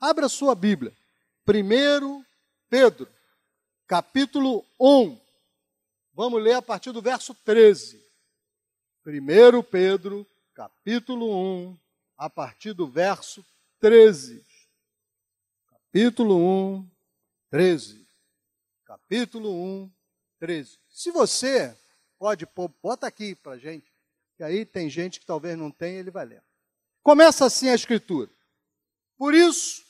Abra sua Bíblia. 1 Pedro, capítulo 1. Vamos ler a partir do verso 13. 1 Pedro, capítulo 1, a partir do verso 13. Capítulo 1, 13. Capítulo 1, 13. Se você pode pôr, bota aqui para gente, que aí tem gente que talvez não tenha, ele vai ler. Começa assim a escritura. Por isso,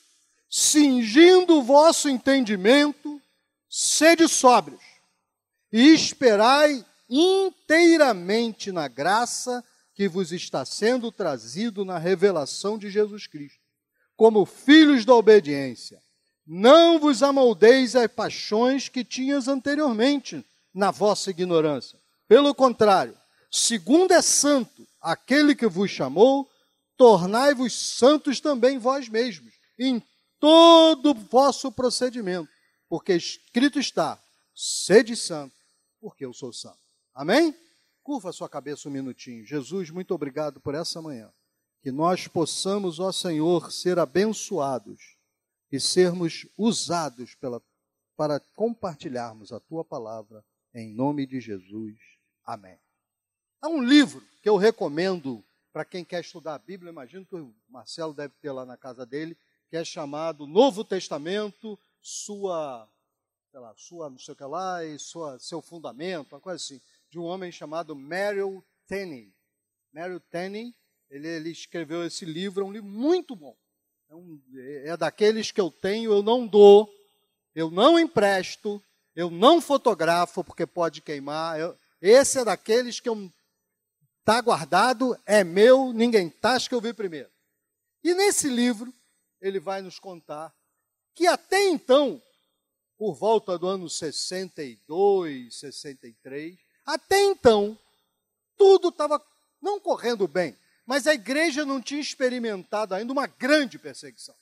cingindo o vosso entendimento, sede sóbrios e esperai inteiramente na graça que vos está sendo trazido na revelação de Jesus Cristo, como filhos da obediência. Não vos amoldeis as paixões que tinhas anteriormente na vossa ignorância. Pelo contrário, segundo é santo aquele que vos chamou, tornai-vos santos também vós mesmos, em todo o vosso procedimento, porque escrito está: sede santo, porque eu sou santo. Amém? Curva a sua cabeça um minutinho. Jesus, muito obrigado por essa manhã. Que nós possamos, ó Senhor, ser abençoados e sermos usados pela, para compartilharmos a tua palavra em nome de Jesus. Amém. Há um livro que eu recomendo para quem quer estudar a Bíblia, imagino que o Marcelo deve ter lá na casa dele, que é chamado Novo Testamento, sua, sei lá, sua não sei o que lá, e sua, seu fundamento, uma coisa assim de um homem chamado Merrill Tenney. Merrill Tenney, ele, ele, escreveu esse livro, é um livro muito bom. É, um, é daqueles que eu tenho, eu não dou, eu não empresto, eu não fotografo porque pode queimar. Eu, esse é daqueles que está guardado, é meu, ninguém tasca, que eu vi primeiro. E nesse livro, ele vai nos contar que até então, por volta do ano 62, 63, até então, tudo estava não correndo bem, mas a igreja não tinha experimentado ainda uma grande perseguição.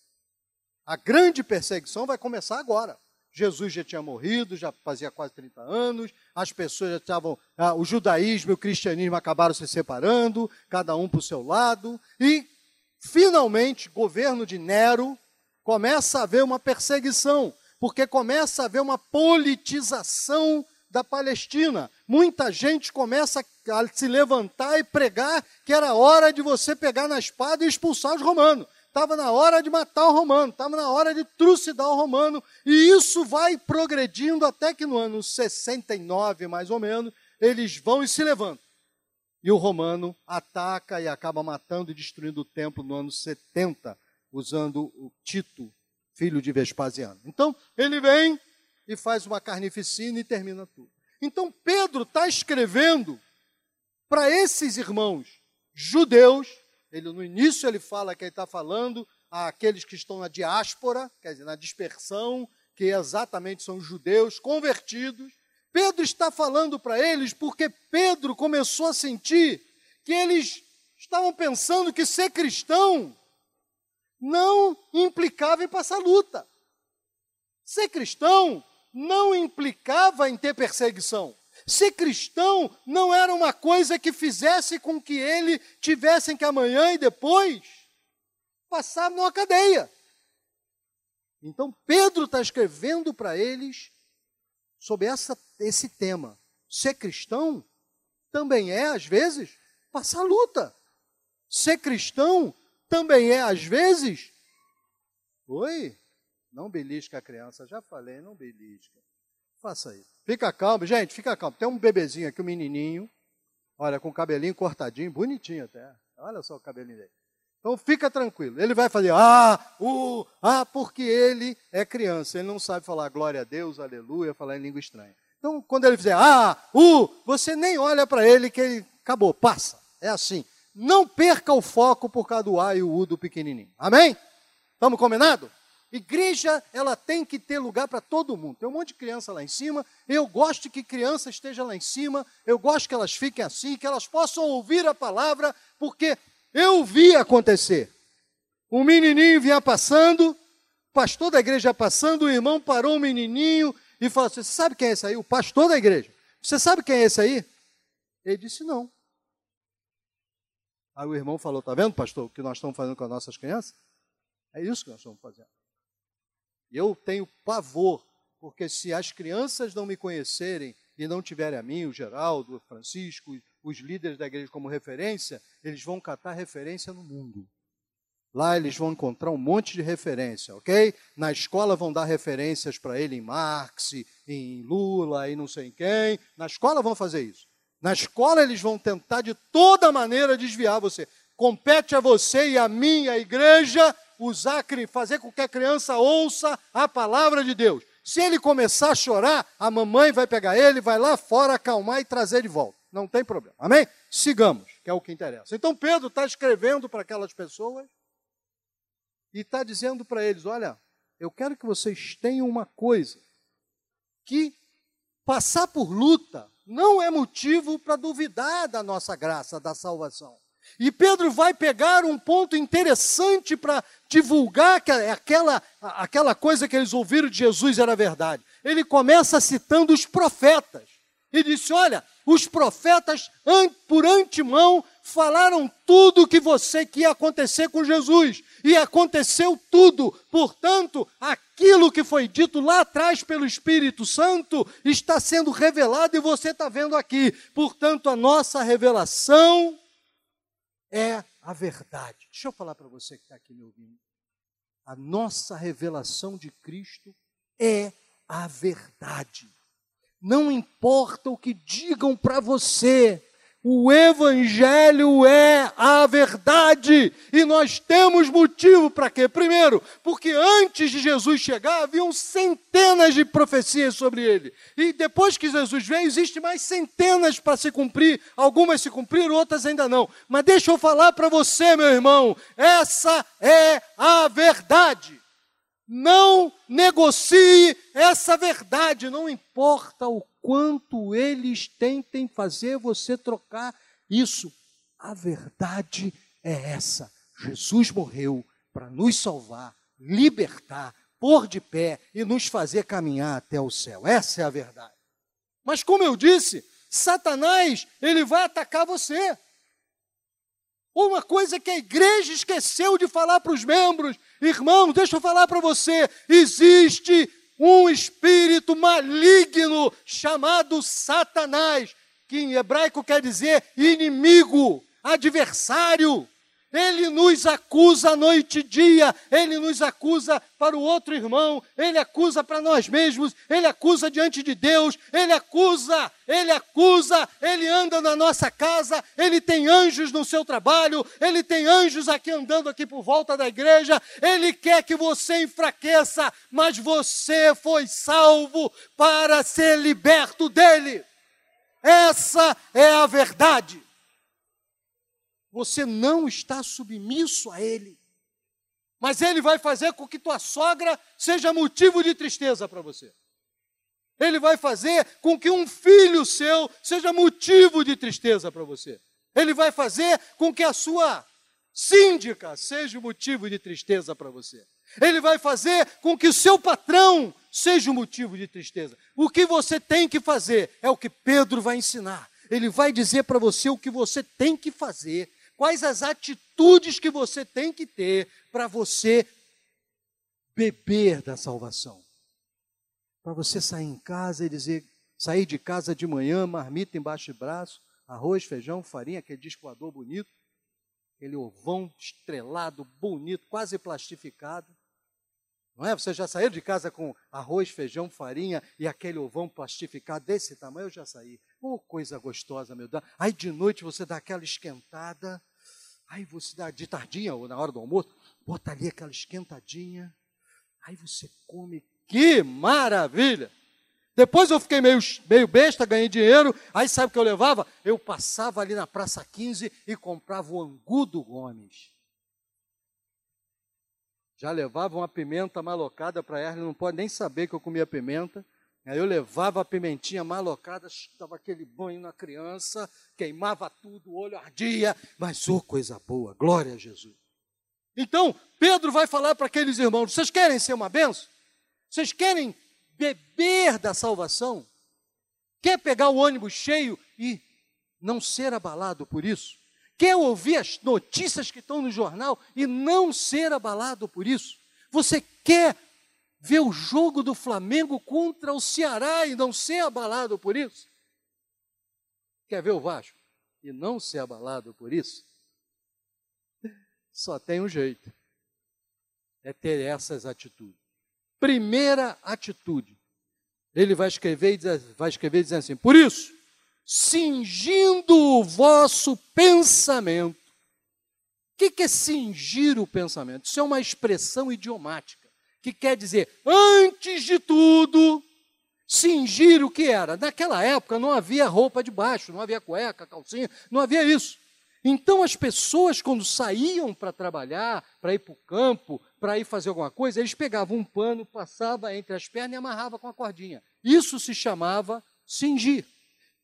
A grande perseguição vai começar agora. Jesus já tinha morrido, já fazia quase 30 anos, as pessoas já estavam. Ah, o judaísmo e o cristianismo acabaram se separando, cada um para o seu lado, e finalmente, governo de Nero começa a haver uma perseguição, porque começa a haver uma politização da Palestina. Muita gente começa a se levantar e pregar que era hora de você pegar na espada e expulsar os romanos. Estava na hora de matar o romano, estava na hora de trucidar o romano, e isso vai progredindo até que no ano 69, mais ou menos, eles vão e se levantam. E o romano ataca e acaba matando e destruindo o templo no ano 70, usando o Tito, filho de Vespasiano. Então, ele vem, e faz uma carnificina e termina tudo. Então Pedro está escrevendo para esses irmãos judeus, ele no início ele fala que ele está falando àqueles que estão na diáspora, quer dizer, na dispersão, que exatamente são judeus convertidos. Pedro está falando para eles porque Pedro começou a sentir que eles estavam pensando que ser cristão não implicava em passar luta. Ser cristão não implicava em ter perseguição. Ser cristão não era uma coisa que fizesse com que ele tivesse que amanhã e depois passar numa cadeia. Então Pedro está escrevendo para eles sobre essa, esse tema. Ser cristão também é, às vezes, passar luta. Ser cristão também é, às vezes. Oi? Não belisca a criança, já falei, não belisca. Faça isso. Fica calmo, gente, fica calmo. Tem um bebezinho aqui, um menininho, olha, com o cabelinho cortadinho, bonitinho até. Olha só o cabelinho dele. Então fica tranquilo. Ele vai fazer, ah, uh, ah, porque ele é criança, ele não sabe falar glória a Deus, aleluia, falar em língua estranha. Então, quando ele fizer, ah, uh, você nem olha para ele que ele acabou, passa. É assim. Não perca o foco por causa do A e o U do pequenininho. Amém? Estamos combinados? Igreja, ela tem que ter lugar para todo mundo. Tem um monte de criança lá em cima. Eu gosto que criança esteja lá em cima. Eu gosto que elas fiquem assim, que elas possam ouvir a palavra, porque eu vi acontecer. Um menininho vinha passando, pastor da igreja passando, o irmão parou o menininho e falou assim: Você sabe quem é esse aí? O pastor da igreja. Você sabe quem é esse aí? Ele disse: Não. Aí o irmão falou: Está vendo, pastor, o que nós estamos fazendo com as nossas crianças? É isso que nós estamos fazendo. Eu tenho pavor, porque se as crianças não me conhecerem e não tiverem a mim, o Geraldo, o Francisco, os líderes da igreja como referência, eles vão catar referência no mundo. Lá eles vão encontrar um monte de referência, ok? Na escola vão dar referências para ele em Marx, em Lula e não sei em quem. Na escola vão fazer isso. Na escola eles vão tentar de toda maneira desviar você. Compete a você e a mim, a igreja, usar, fazer com que a criança ouça a palavra de Deus. Se ele começar a chorar, a mamãe vai pegar ele, vai lá fora acalmar e trazer de volta. Não tem problema. Amém? Sigamos, que é o que interessa. Então Pedro está escrevendo para aquelas pessoas e está dizendo para eles: olha, eu quero que vocês tenham uma coisa, que passar por luta não é motivo para duvidar da nossa graça, da salvação. E Pedro vai pegar um ponto interessante para divulgar que aquela, aquela coisa que eles ouviram de Jesus era verdade. Ele começa citando os profetas. E disse: Olha, os profetas, por antemão, falaram tudo o que você que ia acontecer com Jesus. E aconteceu tudo. Portanto, aquilo que foi dito lá atrás pelo Espírito Santo está sendo revelado e você está vendo aqui. Portanto, a nossa revelação é a verdade. Deixa eu falar para você que está aqui me ouvindo. A nossa revelação de Cristo é a verdade. Não importa o que digam para você, o Evangelho é a verdade. E nós temos motivo para quê? Primeiro, porque antes de Jesus chegar, haviam centenas de profecias sobre ele. E depois que Jesus veio, existe mais centenas para se cumprir. Algumas se cumpriram, outras ainda não. Mas deixa eu falar para você, meu irmão: essa é a verdade. Não negocie essa verdade, não importa o quanto eles tentem fazer você trocar isso. A verdade é essa: Jesus morreu para nos salvar, libertar, pôr de pé e nos fazer caminhar até o céu. Essa é a verdade. Mas como eu disse, Satanás, ele vai atacar você. Uma coisa que a igreja esqueceu de falar para os membros, irmão, deixa eu falar para você: existe um espírito maligno chamado Satanás, que em hebraico quer dizer inimigo, adversário. Ele nos acusa noite e dia, ele nos acusa para o outro irmão, ele acusa para nós mesmos, ele acusa diante de Deus, ele acusa, ele acusa, ele anda na nossa casa, ele tem anjos no seu trabalho, ele tem anjos aqui andando aqui por volta da igreja, ele quer que você enfraqueça, mas você foi salvo para ser liberto dele. Essa é a verdade você não está submisso a Ele. Mas Ele vai fazer com que tua sogra seja motivo de tristeza para você. Ele vai fazer com que um filho seu seja motivo de tristeza para você. Ele vai fazer com que a sua síndica seja motivo de tristeza para você. Ele vai fazer com que o seu patrão seja motivo de tristeza. O que você tem que fazer é o que Pedro vai ensinar. Ele vai dizer para você o que você tem que fazer Quais as atitudes que você tem que ter para você beber da salvação? Para você sair em casa e dizer, sair de casa de manhã, marmita embaixo de braço, arroz, feijão, farinha, aquele discoador bonito, aquele ovão estrelado, bonito, quase plastificado. Não é? Você já saiu de casa com arroz, feijão, farinha e aquele ovão plastificado desse tamanho? Eu já saí. Oh, coisa gostosa, meu Deus. Aí de noite você dá aquela esquentada. Aí você dá de tardinha ou na hora do almoço, bota ali aquela esquentadinha. Aí você come. Que maravilha! Depois eu fiquei meio, meio besta, ganhei dinheiro. Aí sabe o que eu levava? Eu passava ali na Praça 15 e comprava o angu do Gomes. Já levava uma pimenta malocada para ela, não pode nem saber que eu comia pimenta. Aí eu levava a pimentinha malocada, dava aquele banho na criança, queimava tudo, o olho ardia, mas oh, coisa boa, glória a Jesus. Então, Pedro vai falar para aqueles irmãos: vocês querem ser uma benção? Vocês querem beber da salvação? Quer pegar o ônibus cheio e não ser abalado por isso? quer ouvir as notícias que estão no jornal e não ser abalado por isso? Você quer ver o jogo do Flamengo contra o Ceará e não ser abalado por isso? Quer ver o Vasco e não ser abalado por isso? Só tem um jeito: é ter essas atitudes. Primeira atitude, ele vai escrever, vai escrever dizendo assim: por isso, cingindo o vosso pensamento. O que é cingir o pensamento? Isso é uma expressão idiomática, que quer dizer, antes de tudo, cingir o que era. Naquela época não havia roupa de baixo, não havia cueca, calcinha, não havia isso. Então as pessoas, quando saíam para trabalhar, para ir para o campo, para ir fazer alguma coisa, eles pegavam um pano, passavam entre as pernas e amarravam com a cordinha. Isso se chamava cingir.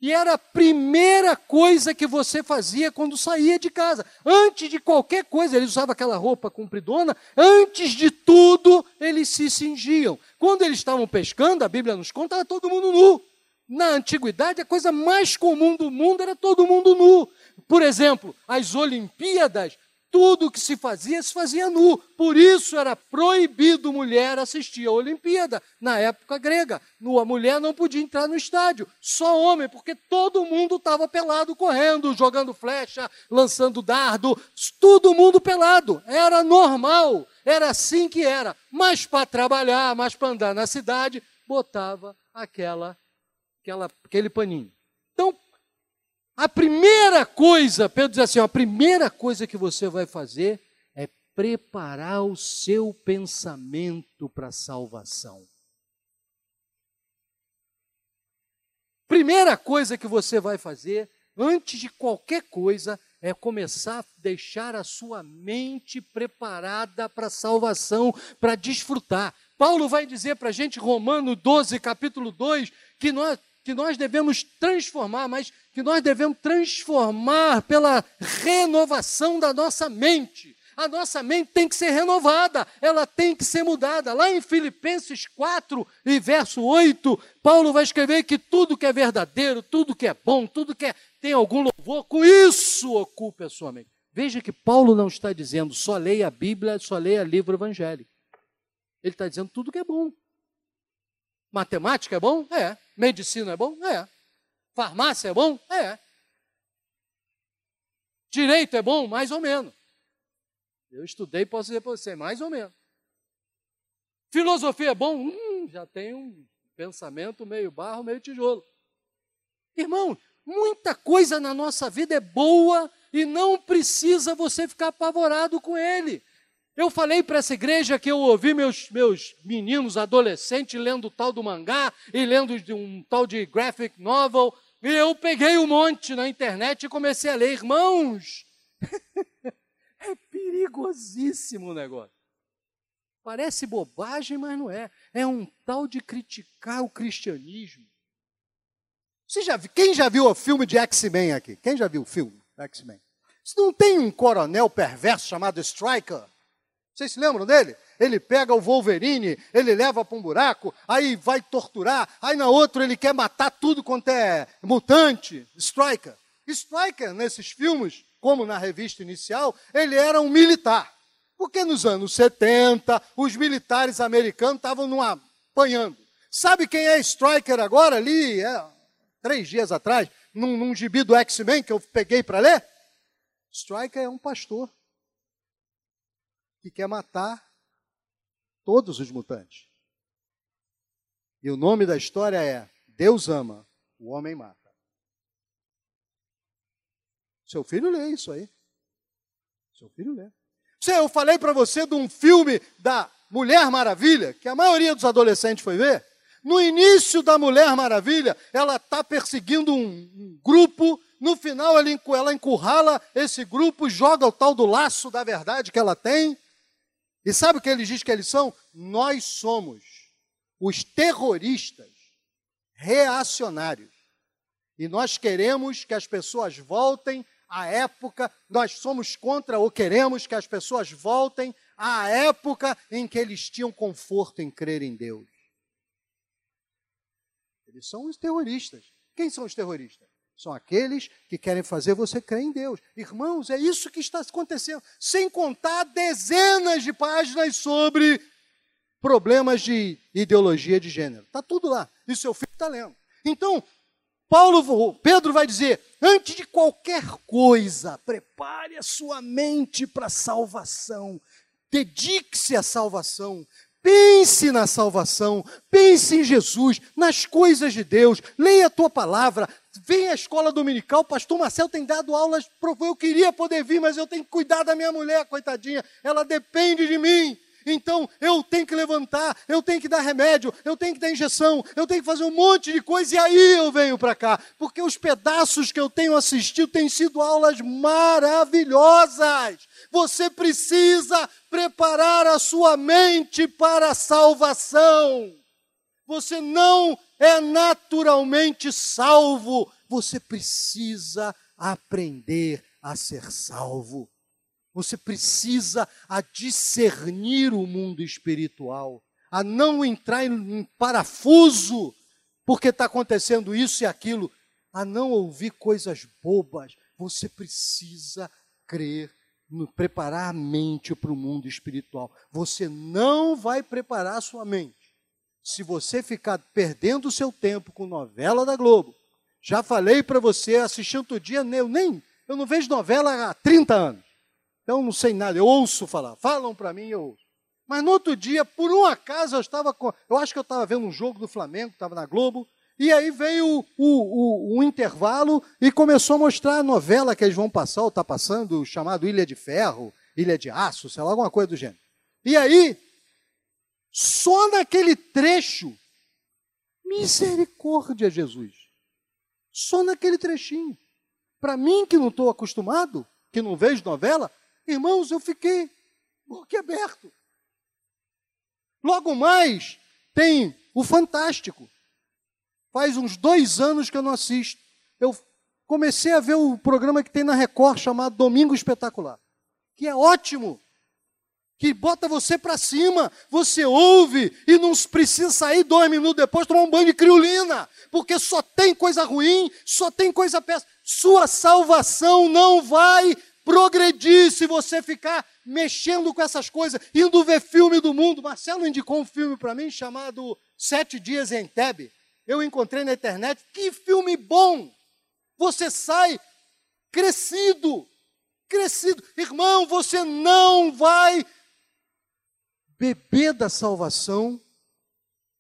E era a primeira coisa que você fazia quando saía de casa. Antes de qualquer coisa, eles usavam aquela roupa compridona, antes de tudo, eles se cingiam. Quando eles estavam pescando, a Bíblia nos conta, era todo mundo nu. Na antiguidade, a coisa mais comum do mundo era todo mundo nu. Por exemplo, as Olimpíadas, tudo que se fazia, se fazia nu. Por isso era proibido mulher assistir à Olimpíada, na época grega. A mulher não podia entrar no estádio, só homem, porque todo mundo estava pelado, correndo, jogando flecha, lançando dardo, todo mundo pelado. Era normal, era assim que era. Mas para trabalhar, mas para andar na cidade, botava aquela, aquela, aquele paninho. Então, a primeira coisa, Pedro diz assim: a primeira coisa que você vai fazer é preparar o seu pensamento para a salvação. Primeira coisa que você vai fazer, antes de qualquer coisa, é começar a deixar a sua mente preparada para a salvação, para desfrutar. Paulo vai dizer para a gente, Romano 12, capítulo 2, que nós que nós devemos transformar, mas que nós devemos transformar pela renovação da nossa mente. A nossa mente tem que ser renovada, ela tem que ser mudada. Lá em Filipenses 4 e verso 8, Paulo vai escrever que tudo que é verdadeiro, tudo que é bom, tudo que é, tem algum louvor, com isso ocupe a sua mente. Veja que Paulo não está dizendo só leia a Bíblia, só leia livro evangélico. Ele está dizendo tudo que é bom. Matemática é bom? É. Medicina é bom? É. Farmácia é bom? É. Direito é bom? Mais ou menos. Eu estudei, posso dizer para você, mais ou menos. Filosofia é bom? Hum, já tem um pensamento meio barro, meio tijolo. Irmão, muita coisa na nossa vida é boa e não precisa você ficar apavorado com ele. Eu falei para essa igreja que eu ouvi meus, meus meninos adolescentes lendo tal do mangá e lendo um tal de graphic novel. E eu peguei um monte na internet e comecei a ler. Irmãos, é perigosíssimo o negócio. Parece bobagem, mas não é. É um tal de criticar o cristianismo. Você já, quem já viu o filme de X-Men aqui? Quem já viu o filme X-Men? Não tem um coronel perverso chamado Striker? Vocês se lembram dele? Ele pega o Wolverine, ele leva para um buraco, aí vai torturar, aí na outra ele quer matar tudo quanto é mutante, Striker. Striker, nesses filmes, como na revista inicial, ele era um militar. Porque nos anos 70, os militares americanos estavam numa, apanhando. Sabe quem é Striker agora ali, é, três dias atrás, num, num gibi do X-Men que eu peguei para ler? Striker é um pastor que quer matar todos os mutantes. E o nome da história é Deus ama, o homem mata. Seu filho lê isso aí. Seu filho lê. Eu falei para você de um filme da Mulher Maravilha, que a maioria dos adolescentes foi ver. No início da Mulher Maravilha, ela está perseguindo um, um, grupo. No final, ela encurrala esse grupo, joga o tal do laço da verdade que ela tem e sabe o que ele diz que eles são? Nós somos os terroristas reacionários. E nós queremos que as pessoas voltem à época, nós somos contra ou queremos que as pessoas voltem à época em que eles tinham conforto em crer em Deus. Eles são os terroristas. Quem são os terroristas? São aqueles que querem fazer você crer em Deus. Irmãos, é isso que está acontecendo. Sem contar dezenas de páginas sobre problemas de ideologia de gênero. Está tudo lá. E seu filho está lendo. Então, Paulo, Pedro vai dizer: antes de qualquer coisa, prepare a sua mente para a salvação. Dedique-se à salvação. Pense na salvação, pense em Jesus, nas coisas de Deus, leia a tua palavra, venha à escola dominical. Pastor Marcel tem dado aulas, eu queria poder vir, mas eu tenho que cuidar da minha mulher, coitadinha, ela depende de mim. Então eu tenho que levantar, eu tenho que dar remédio, eu tenho que dar injeção, eu tenho que fazer um monte de coisa e aí eu venho para cá. Porque os pedaços que eu tenho assistido têm sido aulas maravilhosas. Você precisa preparar a sua mente para a salvação. Você não é naturalmente salvo, você precisa aprender a ser salvo. Você precisa a discernir o mundo espiritual, a não entrar em parafuso, porque está acontecendo isso e aquilo, a não ouvir coisas bobas. Você precisa crer, preparar a mente para o mundo espiritual. Você não vai preparar a sua mente se você ficar perdendo o seu tempo com novela da Globo. Já falei para você, assistindo outro dia, eu nem, eu não vejo novela há 30 anos. Então não sei nada, eu ouço falar. Falam para mim, eu ouço. Mas no outro dia, por um acaso, eu estava com. Eu acho que eu estava vendo um jogo do Flamengo, estava na Globo, e aí veio o, o, o, intervalo e começou a mostrar a novela que eles vão passar, ou está passando, chamado Ilha de Ferro, Ilha de Aço, sei lá, alguma coisa do gênero. E aí, só naquele trecho, misericórdia, Jesus. Só naquele trechinho. Para mim, que não estou acostumado, que não vejo novela, Irmãos, eu fiquei boquiaberto. Logo mais, tem o Fantástico. Faz uns dois anos que eu não assisto. Eu comecei a ver o programa que tem na Record chamado Domingo Espetacular, que é ótimo, que bota você para cima, você ouve e não precisa sair dois minutos depois tomar um banho de criolina, porque só tem coisa ruim, só tem coisa péssima. Sua salvação não vai progredir se você ficar mexendo com essas coisas, indo ver filme do mundo. Marcelo indicou um filme para mim chamado Sete Dias em Tebe. Eu encontrei na internet. Que filme bom! Você sai crescido, crescido. Irmão, você não vai beber da salvação,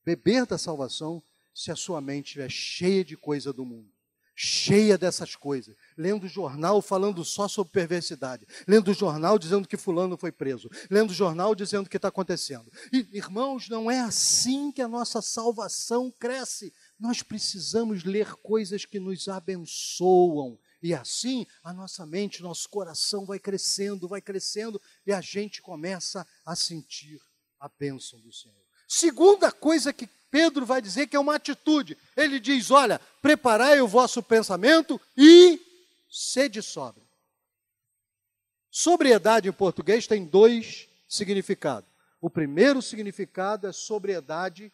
beber da salvação, se a sua mente estiver cheia de coisa do mundo cheia dessas coisas, lendo jornal falando só sobre perversidade, lendo jornal dizendo que fulano foi preso, lendo jornal dizendo o que está acontecendo. E, irmãos, não é assim que a nossa salvação cresce. Nós precisamos ler coisas que nos abençoam. E assim a nossa mente, nosso coração vai crescendo, vai crescendo, e a gente começa a sentir a bênção do Senhor. Segunda coisa que Pedro vai dizer que é uma atitude. Ele diz: Olha, preparai o vosso pensamento e sede sóbrio. Sobriedade em português tem dois significados. O primeiro significado é sobriedade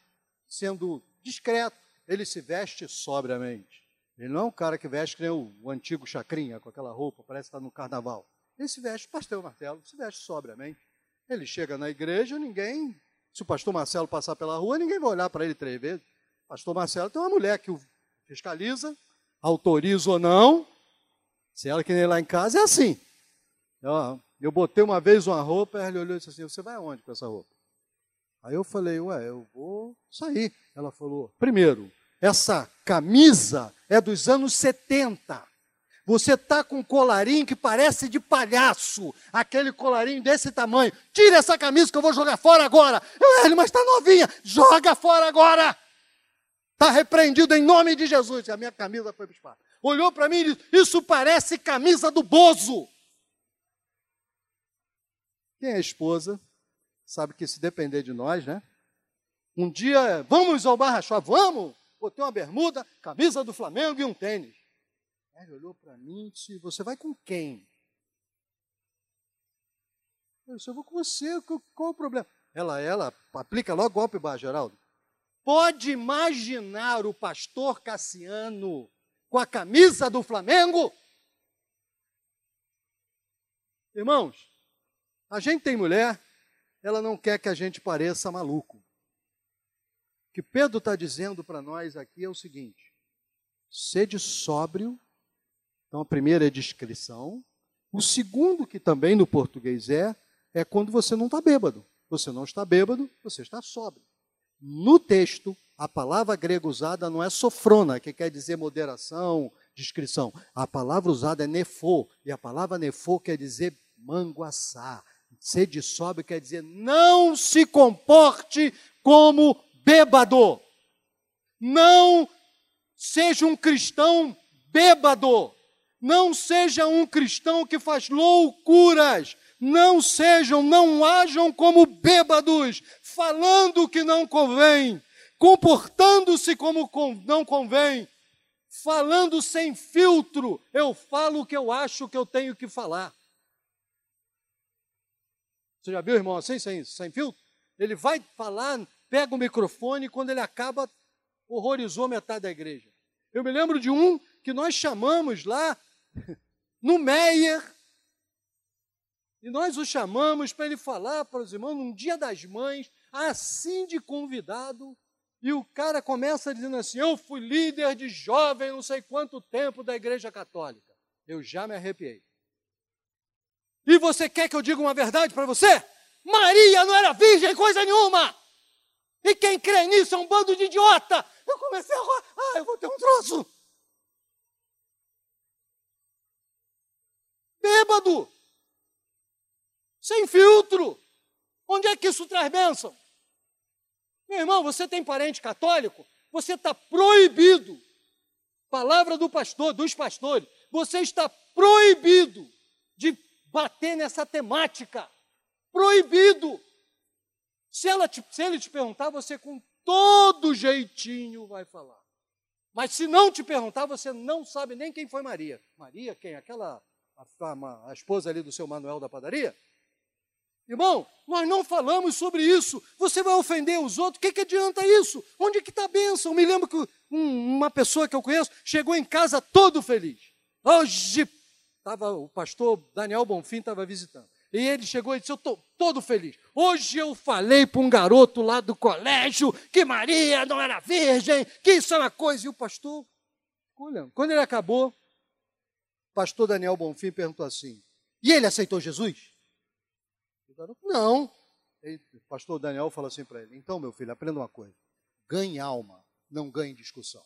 sendo discreto. Ele se veste sobriamente. Ele não é um cara que veste que nem o, o antigo chacrinha, com aquela roupa, parece estar no carnaval. Ele se veste, pastel martelo, se veste sobriamente. Ele chega na igreja, ninguém se o pastor Marcelo passar pela rua, ninguém vai olhar para ele três vezes. Pastor Marcelo tem uma mulher que o fiscaliza, autoriza ou não. Se ela que nem lá em casa, é assim. Eu, eu botei uma vez uma roupa, ele olhou e disse assim: Você vai aonde com essa roupa? Aí eu falei: Ué, eu vou sair. Ela falou: Primeiro, essa camisa é dos anos 70. Você está com um colarinho que parece de palhaço, aquele colarinho desse tamanho. Tira essa camisa que eu vou jogar fora agora. Eu, mas está novinha, joga fora agora. Está repreendido em nome de Jesus. A minha camisa foi para o espaço. Olhou para mim e disse: Isso parece camisa do Bozo. Quem é esposa sabe que se depender de nós, né? Um dia, vamos ao Barra Shopping, vamos. Botei uma bermuda, camisa do Flamengo e um tênis. Ele olhou para mim e disse: Você vai com quem? Eu disse: Eu vou com você, qual o problema? Ela, ela aplica logo golpe Geraldo. Pode imaginar o pastor Cassiano com a camisa do Flamengo? Irmãos, a gente tem mulher, ela não quer que a gente pareça maluco. O que Pedro está dizendo para nós aqui é o seguinte: sede sóbrio. Então, a primeira é discrição. O segundo, que também no português é, é quando você não está bêbado. Você não está bêbado, você está sóbrio. No texto, a palavra grega usada não é sofrona, que quer dizer moderação, discrição. A palavra usada é nefô, e a palavra nefô quer dizer manguaçá. Sede sóbrio quer dizer não se comporte como bêbado. Não seja um cristão bêbado. Não seja um cristão que faz loucuras. Não sejam, não hajam como bêbados, falando o que não convém, comportando-se como não convém, falando sem filtro. Eu falo o que eu acho que eu tenho que falar. Você já viu, irmão, assim, sem, sem filtro? Ele vai falar, pega o microfone e quando ele acaba, horrorizou metade da igreja. Eu me lembro de um que nós chamamos lá no Meyer, e nós o chamamos para ele falar para os irmãos num dia das mães, assim de convidado, e o cara começa dizendo assim: Eu fui líder de jovem não sei quanto tempo da Igreja Católica. Eu já me arrepiei. E você quer que eu diga uma verdade para você? Maria não era virgem coisa nenhuma. E quem crê nisso é um bando de idiota. Eu comecei a. Ah, eu vou ter um troço. Bêbado. Sem filtro. Onde é que isso traz bênção? Meu irmão, você tem parente católico? Você está proibido. Palavra do pastor, dos pastores. Você está proibido de bater nessa temática. Proibido. Se, ela te, se ele te perguntar, você com todo jeitinho vai falar. Mas se não te perguntar, você não sabe nem quem foi Maria. Maria, quem? Aquela, a, a, a esposa ali do seu Manuel da padaria? Irmão, nós não falamos sobre isso. Você vai ofender os outros, o que, que adianta isso? Onde que está a bênção? Me lembro que um, uma pessoa que eu conheço chegou em casa todo feliz. Hoje, tava, o pastor Daniel Bonfim estava visitando. E ele chegou e disse: Eu estou todo feliz. Hoje eu falei para um garoto lá do colégio que Maria não era virgem, que isso é uma coisa. E o pastor, olhando. Quando ele acabou, o pastor Daniel Bonfim perguntou assim: E ele aceitou Jesus? Não. O pastor Daniel falou assim para ele: Então, meu filho, aprenda uma coisa. Ganhe alma, não ganhe discussão.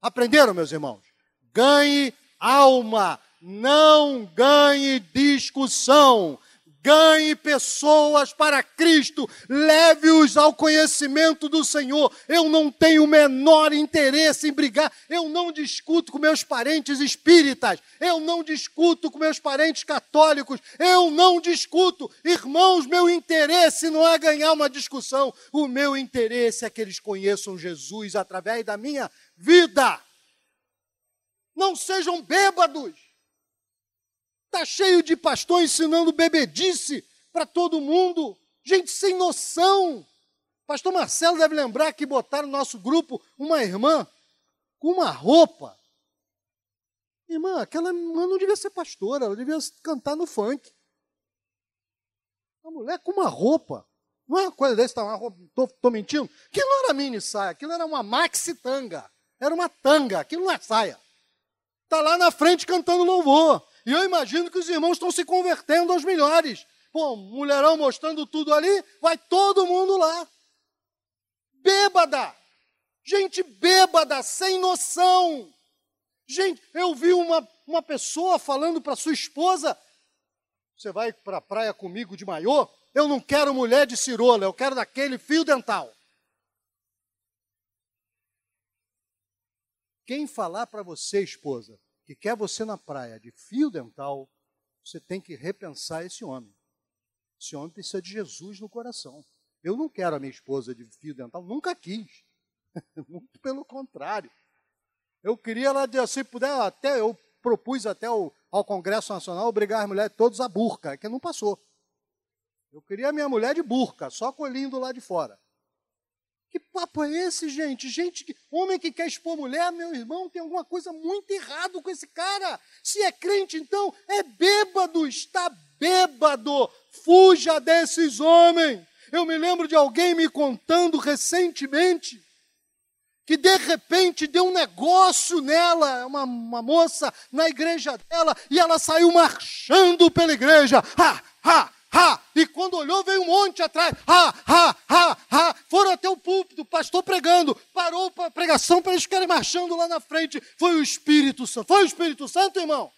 Aprenderam, meus irmãos? Ganhe alma, não ganhe discussão. Ganhe pessoas para Cristo, leve-os ao conhecimento do Senhor. Eu não tenho o menor interesse em brigar, eu não discuto com meus parentes espíritas, eu não discuto com meus parentes católicos, eu não discuto. Irmãos, meu interesse não é ganhar uma discussão, o meu interesse é que eles conheçam Jesus através da minha vida. Não sejam bêbados. Está cheio de pastor ensinando bebedice para todo mundo. Gente sem noção. Pastor Marcelo deve lembrar que botaram no nosso grupo uma irmã com uma roupa. Irmã, aquela irmã não devia ser pastora, ela devia cantar no funk. Uma mulher com uma roupa. Não é uma coisa desse, tá, estou mentindo? Aquilo não era mini saia, aquilo era uma maxi tanga. Era uma tanga, aquilo não é saia. Está lá na frente cantando louvor. E eu imagino que os irmãos estão se convertendo aos melhores. Pô, mulherão mostrando tudo ali, vai todo mundo lá. Bêbada. Gente bêbada, sem noção. Gente, eu vi uma, uma pessoa falando para sua esposa: Você vai para a praia comigo de maiô? Eu não quero mulher de cirola, eu quero daquele fio dental. Quem falar para você, esposa, que quer você na praia de fio dental, você tem que repensar esse homem. Esse homem precisa de Jesus no coração. Eu não quero a minha esposa de fio dental, nunca quis. Muito pelo contrário. Eu queria ela, se puder, até eu propus até ao, ao Congresso Nacional obrigar as mulheres todas a burca, que não passou. Eu queria a minha mulher de burca, só colhindo lá de fora. Que papo é esse, gente? Gente, homem que quer expor mulher, meu irmão, tem alguma coisa muito errado com esse cara. Se é crente, então, é bêbado, está bêbado. Fuja desses homens. Eu me lembro de alguém me contando recentemente que de repente deu um negócio nela, uma, uma moça na igreja dela, e ela saiu marchando pela igreja. Ha, ha, ha! E quando olhou, veio um monte atrás. Ha, ha, ha, ha! Foram até o púlpito, pastor pregando. Parou a pregação para eles ficarem marchando lá na frente. Foi o Espírito Santo. Foi o Espírito Santo, irmão?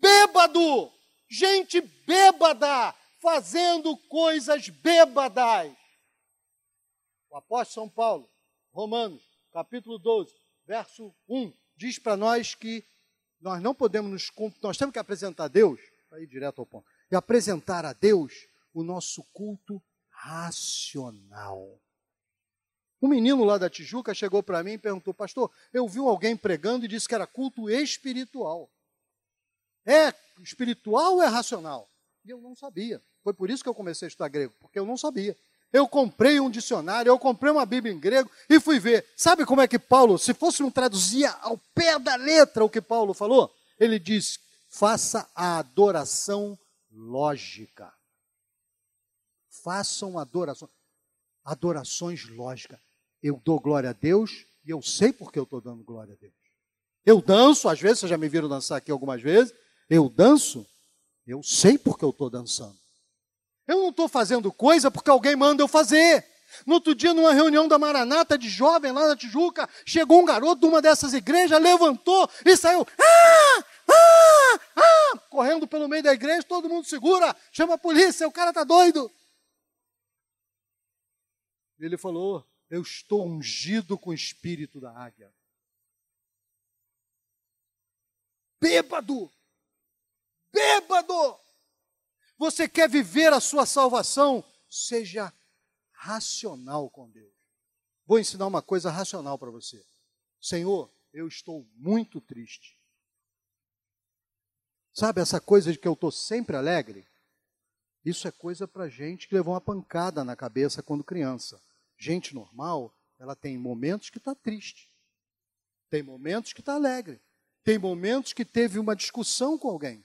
Bêbado! Gente bêbada! Fazendo coisas bêbadas. O apóstolo São Paulo Romanos, capítulo 12, verso 1, diz para nós que nós não podemos nos. Nós temos que apresentar a Deus, ir direto ao ponto, apresentar a Deus o nosso culto racional. Um menino lá da Tijuca chegou para mim e perguntou, pastor, eu vi alguém pregando e disse que era culto espiritual. É espiritual ou é racional? E eu não sabia. Foi por isso que eu comecei a estudar grego, porque eu não sabia eu comprei um dicionário, eu comprei uma Bíblia em grego e fui ver. Sabe como é que Paulo, se fôssemos traduzir ao pé da letra o que Paulo falou? Ele diz: faça a adoração lógica. Façam adoração, adorações lógicas. Eu dou glória a Deus e eu sei porque eu estou dando glória a Deus. Eu danço, às vezes, vocês já me viram dançar aqui algumas vezes. Eu danço, eu sei porque eu estou dançando. Eu não estou fazendo coisa porque alguém manda eu fazer. No outro dia, numa reunião da Maranata de jovem lá na Tijuca, chegou um garoto de uma dessas igrejas, levantou e saiu. Ah! Correndo pelo meio da igreja, todo mundo segura, chama a polícia, o cara está doido. Ele falou: Eu estou ungido com o espírito da águia. Bêbado! Bêbado! Você quer viver a sua salvação? Seja racional com Deus. Vou ensinar uma coisa racional para você. Senhor, eu estou muito triste. Sabe essa coisa de que eu estou sempre alegre? Isso é coisa para gente que levou uma pancada na cabeça quando criança. Gente normal, ela tem momentos que está triste. Tem momentos que está alegre. Tem momentos que teve uma discussão com alguém.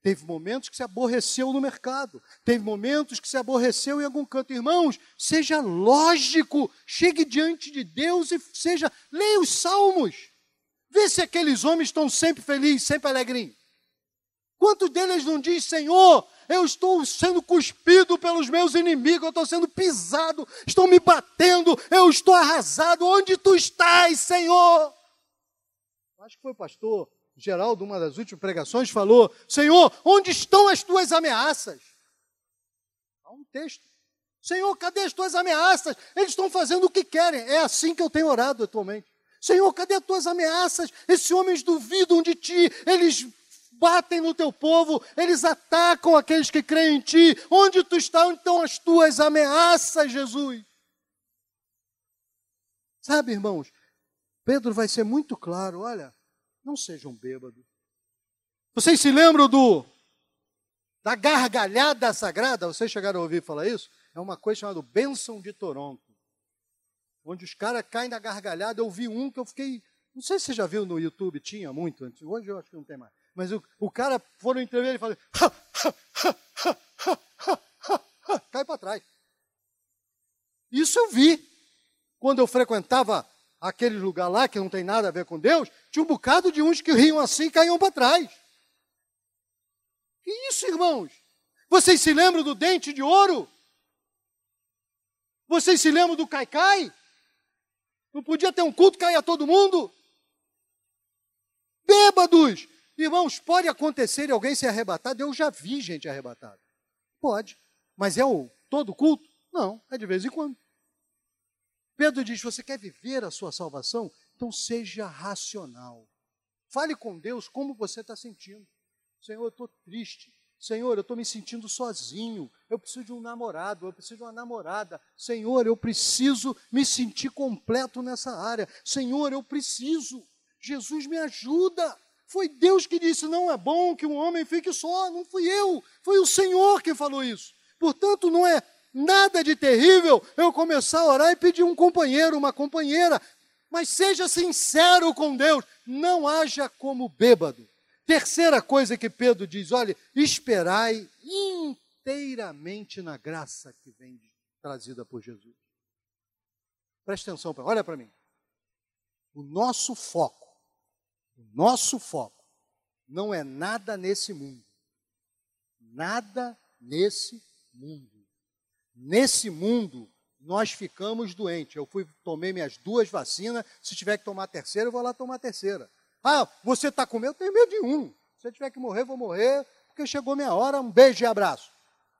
Teve momentos que se aborreceu no mercado. Teve momentos que se aborreceu em algum canto. Irmãos, seja lógico. Chegue diante de Deus e seja. Leia os salmos. Vê se aqueles homens estão sempre felizes, sempre alegrinhos. Quantos deles não diz, Senhor, eu estou sendo cuspido pelos meus inimigos, eu estou sendo pisado, estão me batendo, eu estou arrasado. Onde tu estás, Senhor? Acho que foi o pastor Geraldo, uma das últimas pregações, falou: Senhor, onde estão as tuas ameaças? Há um texto. Senhor, cadê as tuas ameaças? Eles estão fazendo o que querem. É assim que eu tenho orado atualmente. Senhor, cadê as tuas ameaças? Esses homens duvidam de ti, eles batem no teu povo, eles atacam aqueles que creem em ti. Onde tu está? Onde estão as tuas ameaças, Jesus? Sabe, irmãos, Pedro vai ser muito claro: olha, não sejam bêbados. Vocês se lembram do da gargalhada sagrada? Vocês chegaram a ouvir falar isso? É uma coisa chamada Bênção de Toronto. Onde os caras caem na gargalhada. Eu vi um que eu fiquei. Não sei se você já viu no YouTube, tinha muito antes. Hoje eu acho que não tem mais. Mas o, o cara foram entrever e falou. Cai para trás. Isso eu vi. Quando eu frequentava aquele lugar lá que não tem nada a ver com Deus, tinha um bocado de uns que riam assim e caíam para trás. Que isso, irmãos? Vocês se lembram do dente de ouro? Vocês se lembram do caicai? Não podia ter um culto que caia todo mundo? Bêbados! Irmãos, pode acontecer alguém ser arrebatado? Eu já vi gente arrebatada. Pode. Mas é o todo culto? Não, é de vez em quando. Pedro diz: Você quer viver a sua salvação? Então seja racional. Fale com Deus como você está sentindo. Senhor, eu estou triste. Senhor, eu estou me sentindo sozinho. Eu preciso de um namorado, eu preciso de uma namorada. Senhor, eu preciso me sentir completo nessa área. Senhor, eu preciso. Jesus me ajuda. Foi Deus que disse: não é bom que um homem fique só. Não fui eu, foi o Senhor que falou isso. Portanto, não é nada de terrível eu começar a orar e pedir um companheiro, uma companheira. Mas seja sincero com Deus, não haja como bêbado. Terceira coisa que Pedro diz: olha, esperai inteiramente na graça que vem trazida por Jesus. Presta atenção, olha para mim. O nosso foco, nosso foco, não é nada nesse mundo. Nada nesse mundo. Nesse mundo, nós ficamos doentes. Eu fui, tomei minhas duas vacinas. Se tiver que tomar a terceira, eu vou lá tomar a terceira. Ah, você está com medo? Eu tenho medo de um. Se eu tiver que morrer, vou morrer, porque chegou minha hora. Um beijo e abraço.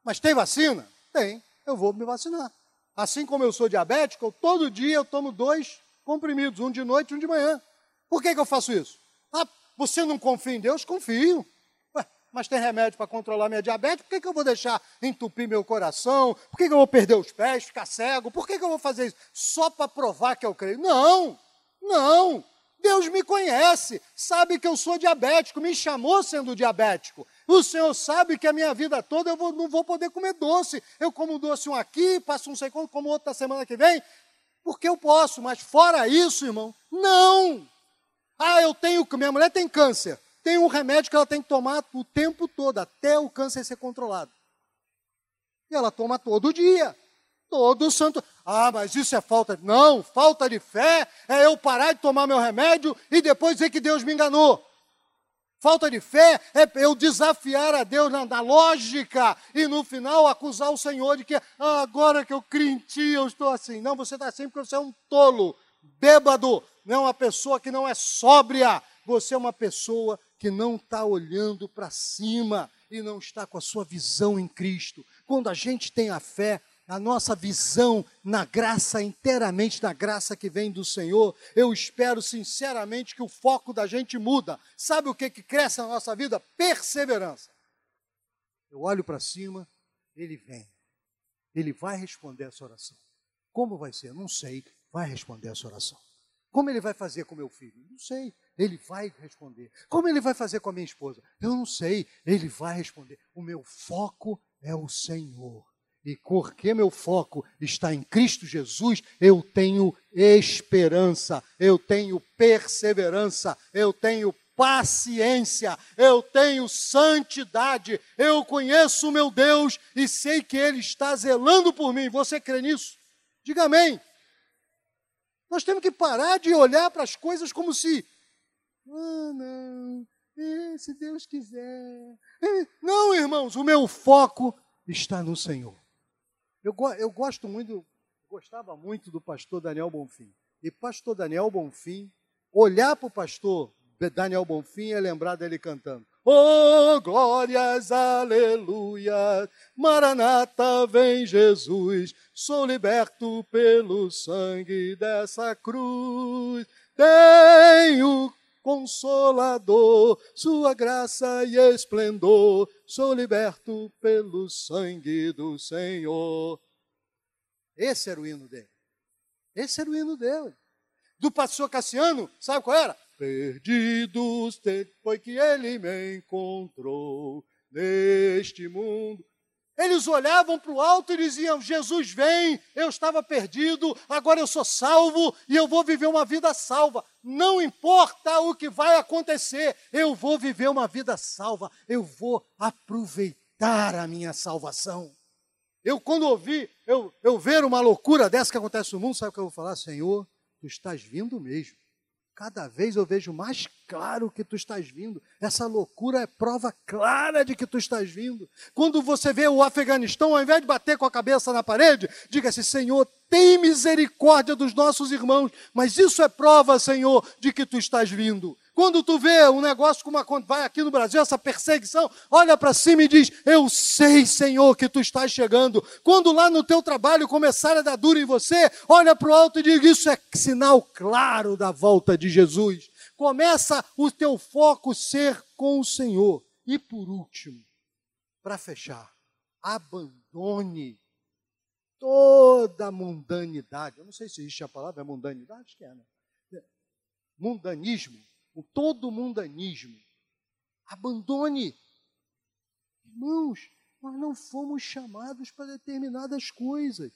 Mas tem vacina? Tem. Eu vou me vacinar. Assim como eu sou diabético, todo dia eu tomo dois comprimidos, um de noite e um de manhã. Por que, que eu faço isso? Ah, você não confia em Deus? Confio. Ué, mas tem remédio para controlar minha diabetes, por que, que eu vou deixar entupir meu coração? Por que, que eu vou perder os pés, ficar cego? Por que, que eu vou fazer isso? Só para provar que eu creio? Não, não. Deus me conhece, sabe que eu sou diabético, me chamou sendo diabético. O Senhor sabe que a minha vida toda eu vou, não vou poder comer doce. Eu como doce um aqui, passo um segundo, como outro na semana que vem, porque eu posso, mas fora isso, irmão, não. Ah, eu tenho, minha mulher tem câncer. Tem um remédio que ela tem que tomar o tempo todo, até o câncer ser controlado. E ela toma todo dia. Todo santo. Ah, mas isso é falta. Não, falta de fé é eu parar de tomar meu remédio e depois dizer que Deus me enganou. Falta de fé é eu desafiar a Deus na, na lógica e no final acusar o Senhor de que ah, agora que eu criei em ti eu estou assim. Não, você está assim porque você é um tolo, bêbado, não é uma pessoa que não é sóbria. Você é uma pessoa que não está olhando para cima e não está com a sua visão em Cristo. Quando a gente tem a fé, a nossa visão na graça, inteiramente na graça que vem do Senhor, eu espero sinceramente que o foco da gente muda. Sabe o que, que cresce na nossa vida? Perseverança. Eu olho para cima, ele vem. Ele vai responder essa oração. Como vai ser? Não sei. Vai responder essa oração. Como ele vai fazer com meu filho? Não sei. Ele vai responder. Como ele vai fazer com a minha esposa? Eu não sei. Ele vai responder. O meu foco é o Senhor. E porque meu foco está em Cristo Jesus, eu tenho esperança, eu tenho perseverança, eu tenho paciência, eu tenho santidade, eu conheço o meu Deus e sei que Ele está zelando por mim. Você crê nisso? Diga amém. Nós temos que parar de olhar para as coisas como se, ah, não, é, se Deus quiser. É. Não, irmãos, o meu foco está no Senhor. Eu, eu gosto muito, gostava muito do pastor Daniel Bonfim. E pastor Daniel Bonfim, olhar para o pastor Daniel Bonfim é lembrar dele cantando. Oh, glórias, aleluia, Maranata vem Jesus, sou liberto pelo sangue dessa cruz. Tenho Consolador, Sua graça e esplendor, sou liberto pelo sangue do Senhor. Esse era o hino dele. Esse era o hino dele. Do pastor Cassiano, sabe qual era? Perdidos foi que ele me encontrou neste mundo. Eles olhavam para o alto e diziam: Jesus vem, eu estava perdido, agora eu sou salvo e eu vou viver uma vida salva. Não importa o que vai acontecer, eu vou viver uma vida salva, eu vou aproveitar a minha salvação. Eu, quando ouvi, eu, eu ver uma loucura dessa que acontece no mundo, sabe o que eu vou falar? Senhor, tu estás vindo mesmo cada vez eu vejo mais claro que tu estás vindo. Essa loucura é prova clara de que tu estás vindo. Quando você vê o Afeganistão, ao invés de bater com a cabeça na parede, diga-se: Senhor, tem misericórdia dos nossos irmãos. Mas isso é prova, Senhor, de que tu estás vindo. Quando tu vê um negócio como vai aqui no Brasil, essa perseguição, olha para cima e diz: Eu sei, Senhor, que tu estás chegando. Quando lá no teu trabalho começar a dar duro em você, olha para o alto e diz: Isso é sinal claro da volta de Jesus. Começa o teu foco ser com o Senhor. E por último, para fechar, abandone toda a mundanidade. Eu não sei se existe a palavra é mundanidade, acho que é, né? Mundanismo com todo o mundanismo. Abandone. Irmãos, Nós não fomos chamados para determinadas coisas.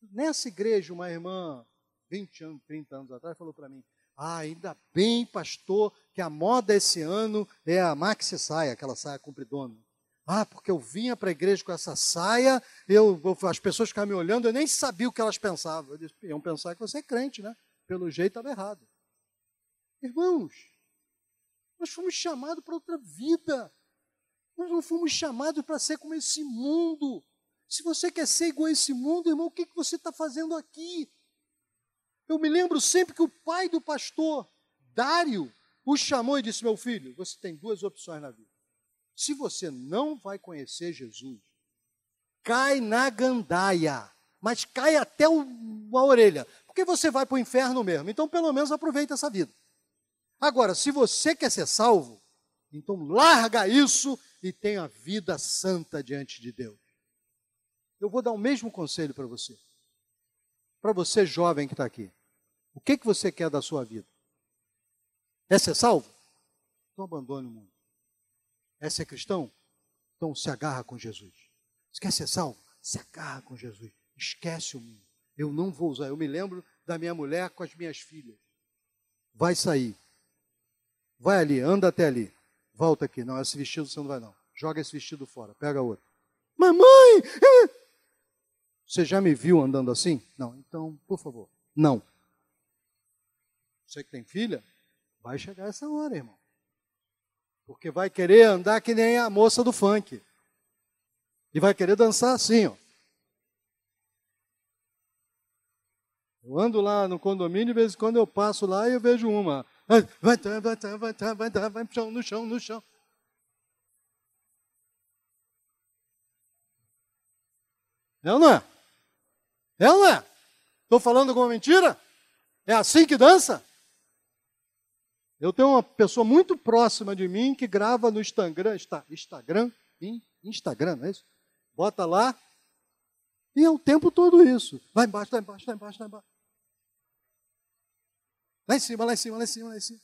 Nessa igreja, uma irmã, 20 anos, 30 anos atrás, falou para mim: Ah, ainda bem, pastor, que a moda esse ano é a maxi saia, aquela saia compridona. Ah, porque eu vinha para a igreja com essa saia, eu, as pessoas ficavam me olhando, eu nem sabia o que elas pensavam. Eu disse, iam pensar que você é crente, né? Pelo jeito estava errado. Irmãos, nós fomos chamados para outra vida. Nós não fomos chamados para ser como esse mundo. Se você quer ser igual a esse mundo, irmão, o que, que você está fazendo aqui? Eu me lembro sempre que o pai do pastor, Dário, o chamou e disse: Meu filho, você tem duas opções na vida. Se você não vai conhecer Jesus, cai na gandaia, mas cai até o, a orelha, porque você vai para o inferno mesmo. Então, pelo menos, aproveita essa vida. Agora, se você quer ser salvo, então larga isso e tenha vida santa diante de Deus. Eu vou dar o mesmo conselho para você. Para você, jovem que está aqui. O que, que você quer da sua vida? É ser salvo? Então abandone o mundo. É ser cristão? Então se agarra com Jesus. Você quer ser salvo? Se agarra com Jesus. Esquece o mundo. Eu não vou usar. Eu me lembro da minha mulher com as minhas filhas. Vai sair. Vai ali, anda até ali. Volta aqui. Não, esse vestido você não vai não. Joga esse vestido fora. Pega outro. Mamãe! Você já me viu andando assim? Não. Então, por favor, não. Você que tem filha, vai chegar essa hora, irmão. Porque vai querer andar que nem a moça do funk. E vai querer dançar assim, ó. Eu ando lá no condomínio, de vez em quando eu passo lá e eu vejo uma. Vai, vai, vai, vai, vai, vai, vai, vai no chão, no chão, no chão. É ou não é? É ou não é? Estou falando alguma mentira? É assim que dança? Eu tenho uma pessoa muito próxima de mim que grava no Instagram, Instagram, Instagram, não é isso? Bota lá e é o tempo todo isso. Lá embaixo, lá embaixo, lá embaixo, lá embaixo. Lá em cima, lá em cima, lá em cima, lá em cima.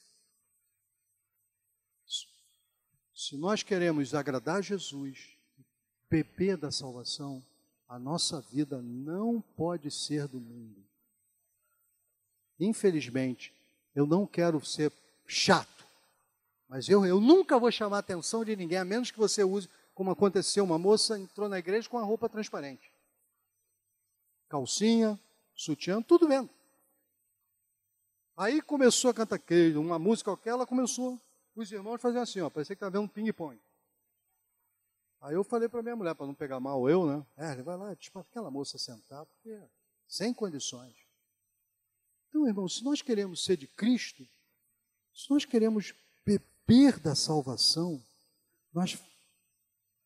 Se nós queremos agradar Jesus, beber da salvação, a nossa vida não pode ser do mundo. Infelizmente, eu não quero ser chato. Mas eu, eu nunca vou chamar a atenção de ninguém, a menos que você use, como aconteceu, uma moça entrou na igreja com a roupa transparente. Calcinha, sutiã, tudo vendo. Aí começou a cantar queijo, uma música qualquer, ela começou, os irmãos faziam assim, ó, parecia que estava vendo um ping-pong. Aí eu falei para minha mulher, para não pegar mal eu, né? É, vai lá, tipo, aquela moça sentar, porque sem condições. Então, irmão, se nós queremos ser de Cristo, se nós queremos beber da salvação, nós,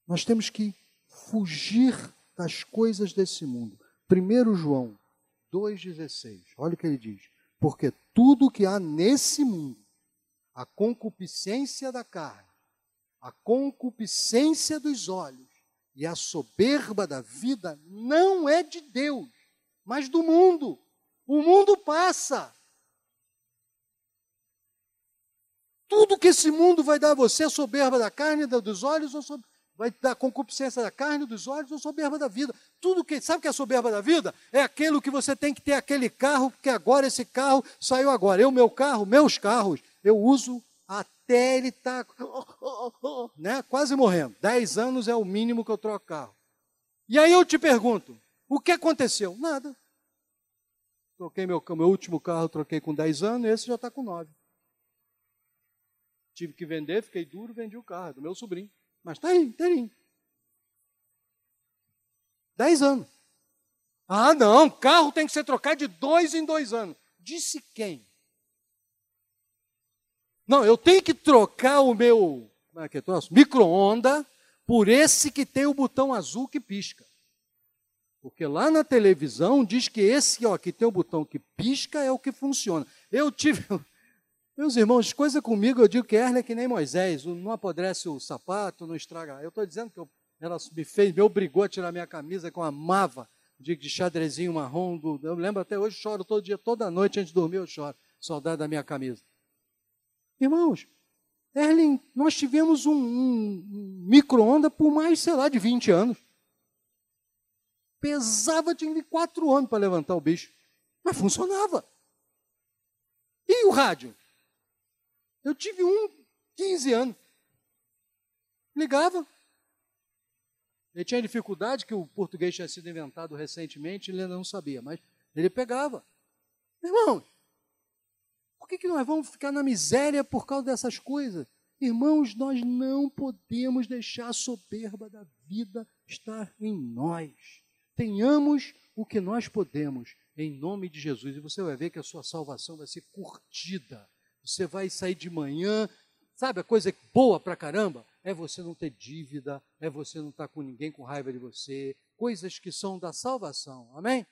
nós temos que fugir das coisas desse mundo. 1 João 2,16, olha o que ele diz. Porque tudo que há nesse mundo, a concupiscência da carne, a concupiscência dos olhos e a soberba da vida, não é de Deus, mas do mundo. O mundo passa, Tudo que esse mundo vai dar a você, a soberba da carne, dos olhos, ou vai dar concupiscência da carne, dos olhos, ou soberba da vida. Tudo que, sabe o que é soberba da vida? É aquilo que você tem que ter aquele carro, porque agora esse carro saiu agora. Eu, meu carro, meus carros, eu uso até ele estar tá, né, quase morrendo. Dez anos é o mínimo que eu troco carro. E aí eu te pergunto, o que aconteceu? Nada. Troquei meu, meu último carro, troquei com 10 anos, e esse já está com 9. Tive que vender, fiquei duro, vendi o carro do meu sobrinho. Mas está aí, inteirinho. Dez anos. Ah, não, carro tem que ser trocado de dois em dois anos. Disse quem? Não, eu tenho que trocar o meu como é que é micro-onda por esse que tem o botão azul que pisca. Porque lá na televisão diz que esse ó, que tem o botão que pisca é o que funciona. Eu tive, meus irmãos, coisa comigo, eu digo que Erle é que nem Moisés, não apodrece o sapato, não estraga. Eu estou dizendo que eu, ela me fez, me obrigou a tirar minha camisa com a mava de, de xadrezinho marrom. Do, eu lembro até hoje, choro todo dia, toda noite antes de dormir eu choro. Saudade da minha camisa. Irmãos, Erling, nós tivemos um, um micro-ondas por mais, sei lá, de 20 anos. Pesava, tinha de quatro anos para levantar o bicho. Mas funcionava. E o rádio? Eu tive um 15 anos. Ligava. Ele tinha dificuldade, que o português tinha sido inventado recentemente, ele ainda não sabia, mas ele pegava. Irmãos, por que, que nós vamos ficar na miséria por causa dessas coisas? Irmãos, nós não podemos deixar a soberba da vida estar em nós. Tenhamos o que nós podemos, em nome de Jesus, e você vai ver que a sua salvação vai ser curtida. Você vai sair de manhã, sabe a coisa boa pra caramba? É você não ter dívida, é você não estar tá com ninguém com raiva de você, coisas que são da salvação. Amém?